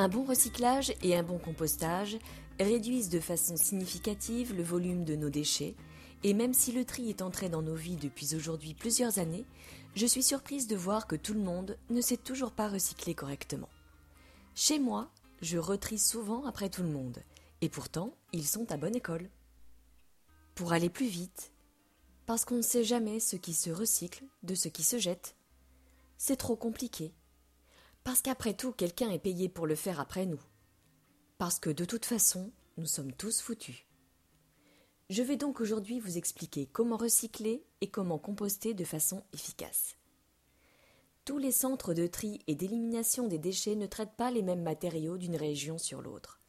Un bon recyclage et un bon compostage réduisent de façon significative le volume de nos déchets, et même si le tri est entré dans nos vies depuis aujourd'hui plusieurs années, je suis surprise de voir que tout le monde ne sait toujours pas recycler correctement. Chez moi, je retrie souvent après tout le monde, et pourtant, ils sont à bonne école. Pour aller plus vite, parce qu'on ne sait jamais ce qui se recycle de ce qui se jette. C'est trop compliqué. Parce qu'après tout, quelqu'un est payé pour le faire après nous. Parce que de toute façon, nous sommes tous foutus. Je vais donc aujourd'hui vous expliquer comment recycler et comment composter de façon efficace. Tous les centres de tri et d'élimination des déchets ne traitent pas les mêmes matériaux d'une région sur l'autre.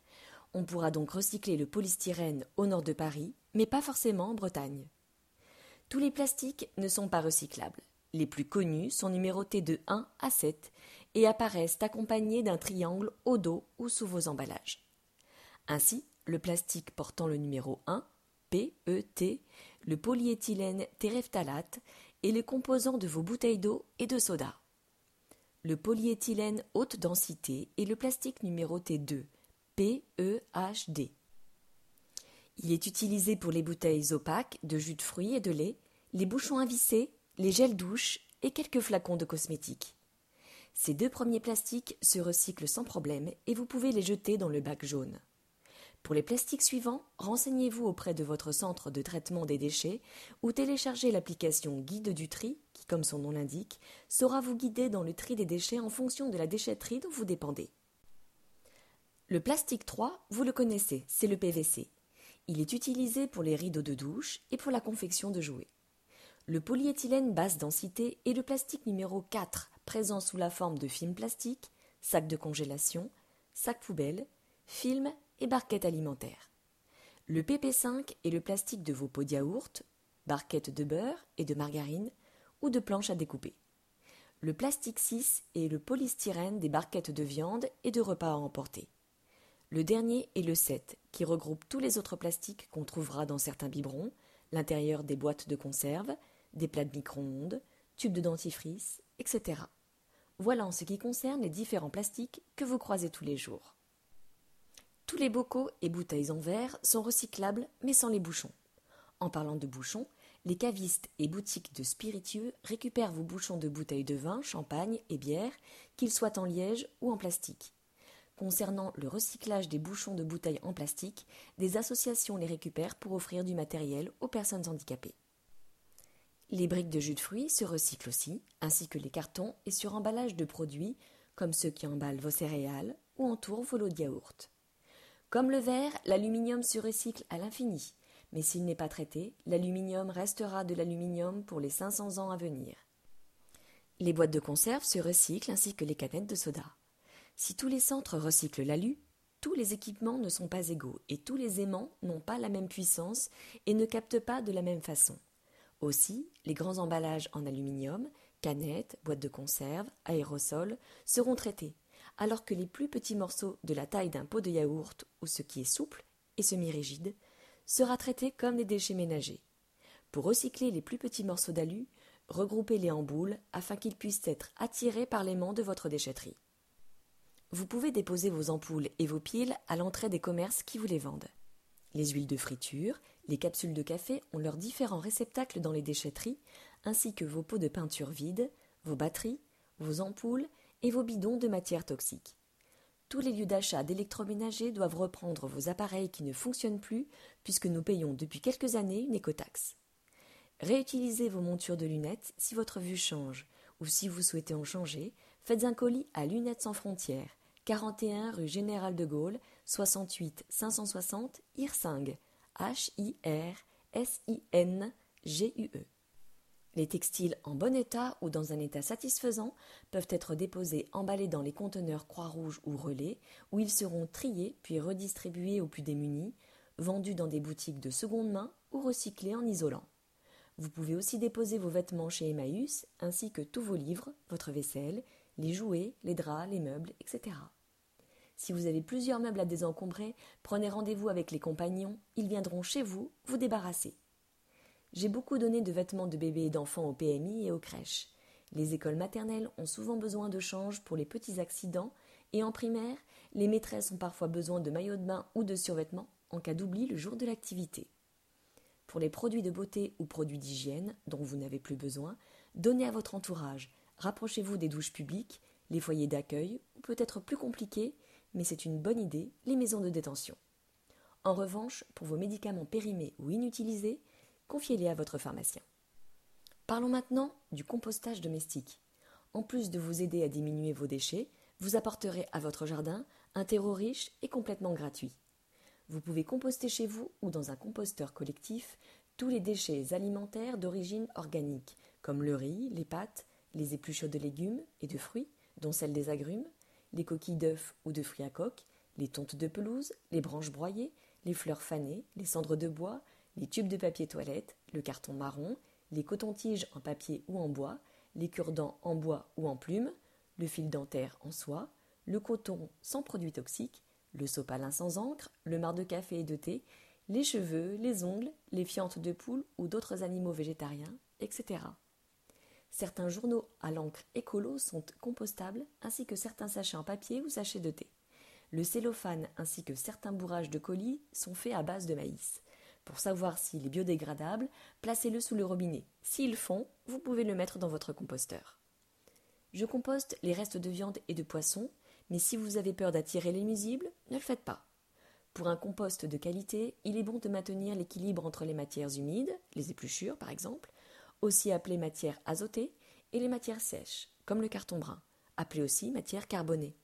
On pourra donc recycler le polystyrène au nord de Paris, mais pas forcément en Bretagne. Tous les plastiques ne sont pas recyclables. Les plus connus sont numérotés de 1 à 7 et apparaissent accompagnés d'un triangle au dos ou sous vos emballages. Ainsi, le plastique portant le numéro 1, PET, le polyéthylène terephthalate est le composant de vos bouteilles d'eau et de soda. Le polyéthylène haute densité est le plastique numéroté 2, PEHD. Il est utilisé pour les bouteilles opaques de jus de fruits et de lait, les bouchons invissés les gels douche et quelques flacons de cosmétiques. Ces deux premiers plastiques se recyclent sans problème et vous pouvez les jeter dans le bac jaune. Pour les plastiques suivants, renseignez-vous auprès de votre centre de traitement des déchets ou téléchargez l'application Guide du tri qui, comme son nom l'indique, saura vous guider dans le tri des déchets en fonction de la déchetterie dont vous dépendez. Le plastique 3, vous le connaissez, c'est le PVC. Il est utilisé pour les rideaux de douche et pour la confection de jouets. Le polyéthylène basse densité est le plastique numéro 4 présent sous la forme de film plastique, sac de congélation, sac poubelle, film et barquette alimentaire. Le PP5 est le plastique de vos pots de yaourt, barquettes de beurre et de margarine ou de planches à découper. Le plastique 6 est le polystyrène des barquettes de viande et de repas à emporter. Le dernier est le 7, qui regroupe tous les autres plastiques qu'on trouvera dans certains biberons, l'intérieur des boîtes de conserve, des plats de micro-ondes, tubes de dentifrice, etc. Voilà en ce qui concerne les différents plastiques que vous croisez tous les jours. Tous les bocaux et bouteilles en verre sont recyclables mais sans les bouchons. En parlant de bouchons, les cavistes et boutiques de spiritueux récupèrent vos bouchons de bouteilles de vin, champagne et bière, qu'ils soient en liège ou en plastique. Concernant le recyclage des bouchons de bouteilles en plastique, des associations les récupèrent pour offrir du matériel aux personnes handicapées. Les briques de jus de fruits se recyclent aussi, ainsi que les cartons et suremballages de produits, comme ceux qui emballent vos céréales ou entourent vos lots de yaourt. Comme le verre, l'aluminium se recycle à l'infini, mais s'il n'est pas traité, l'aluminium restera de l'aluminium pour les 500 ans à venir. Les boîtes de conserve se recyclent ainsi que les canettes de soda. Si tous les centres recyclent l'alu, tous les équipements ne sont pas égaux et tous les aimants n'ont pas la même puissance et ne captent pas de la même façon. Aussi, les grands emballages en aluminium, canettes, boîtes de conserve, aérosols, seront traités, alors que les plus petits morceaux de la taille d'un pot de yaourt ou ce qui est souple et semi-rigide sera traité comme des déchets ménagers. Pour recycler les plus petits morceaux d'alu, regroupez-les en boules afin qu'ils puissent être attirés par l'aimant de votre déchetterie. Vous pouvez déposer vos ampoules et vos piles à l'entrée des commerces qui vous les vendent. Les huiles de friture, les capsules de café ont leurs différents réceptacles dans les déchetteries, ainsi que vos pots de peinture vides, vos batteries, vos ampoules et vos bidons de matière toxique. Tous les lieux d'achat d'électroménager doivent reprendre vos appareils qui ne fonctionnent plus, puisque nous payons depuis quelques années une écotaxe. Réutilisez vos montures de lunettes si votre vue change, ou si vous souhaitez en changer, faites un colis à Lunettes sans frontières 41 rue Général de Gaulle, 68 560 Hirsing, H-I-R-S-I-N-G-U-E. Les textiles en bon état ou dans un état satisfaisant peuvent être déposés emballés dans les conteneurs Croix-Rouge ou Relais, où ils seront triés puis redistribués aux plus démunis, vendus dans des boutiques de seconde main ou recyclés en isolant. Vous pouvez aussi déposer vos vêtements chez Emmaüs, ainsi que tous vos livres, votre vaisselle, les jouets, les draps, les meubles, etc. Si vous avez plusieurs meubles à désencombrer, prenez rendez-vous avec les compagnons, ils viendront chez vous vous débarrasser. J'ai beaucoup donné de vêtements de bébés et d'enfants au PMI et aux crèches. Les écoles maternelles ont souvent besoin de change pour les petits accidents et en primaire, les maîtresses ont parfois besoin de maillots de bain ou de survêtements en cas d'oubli le jour de l'activité. Pour les produits de beauté ou produits d'hygiène dont vous n'avez plus besoin, donnez à votre entourage, rapprochez-vous des douches publiques, les foyers d'accueil ou peut-être plus compliqué, mais c'est une bonne idée, les maisons de détention. En revanche, pour vos médicaments périmés ou inutilisés, confiez-les à votre pharmacien. Parlons maintenant du compostage domestique. En plus de vous aider à diminuer vos déchets, vous apporterez à votre jardin un terreau riche et complètement gratuit. Vous pouvez composter chez vous ou dans un composteur collectif tous les déchets alimentaires d'origine organique, comme le riz, les pâtes, les épluchures de légumes et de fruits, dont celles des agrumes, les coquilles d'œufs ou de fruits à coque, les tontes de pelouse, les branches broyées, les fleurs fanées, les cendres de bois, les tubes de papier toilette, le carton marron, les cotons-tiges en papier ou en bois, les cure-dents en bois ou en plume, le fil dentaire en soie, le coton sans produits toxiques, le sopalin sans encre, le marc de café et de thé, les cheveux, les ongles, les fientes de poule ou d'autres animaux végétariens, etc. Certains journaux à l'encre écolo sont compostables, ainsi que certains sachets en papier ou sachets de thé. Le cellophane ainsi que certains bourrages de colis sont faits à base de maïs. Pour savoir s'il est biodégradable, placez-le sous le robinet. S'il fond, vous pouvez le mettre dans votre composteur. Je composte les restes de viande et de poisson, mais si vous avez peur d'attirer les nuisibles, ne le faites pas. Pour un compost de qualité, il est bon de maintenir l'équilibre entre les matières humides, les épluchures par exemple, aussi appelées matières azotées, et les matières sèches, comme le carton brun, appelé aussi matière carbonée.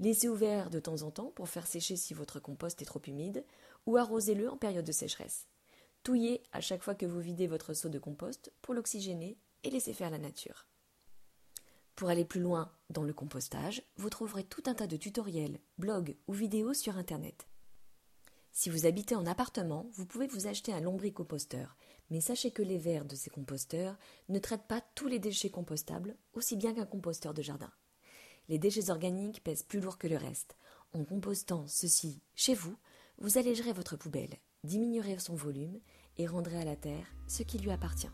Laissez ouvert de temps en temps pour faire sécher si votre compost est trop humide, ou arrosez-le en période de sécheresse. Touillez à chaque fois que vous videz votre seau de compost pour l'oxygéner et laisser faire la nature. Pour aller plus loin dans le compostage, vous trouverez tout un tas de tutoriels, blogs ou vidéos sur Internet. Si vous habitez en appartement, vous pouvez vous acheter un lombricomposteur, mais sachez que les verres de ces composteurs ne traitent pas tous les déchets compostables, aussi bien qu'un composteur de jardin. Les déchets organiques pèsent plus lourd que le reste. En compostant ceci chez vous, vous allégerez votre poubelle, diminuerez son volume et rendrez à la terre ce qui lui appartient.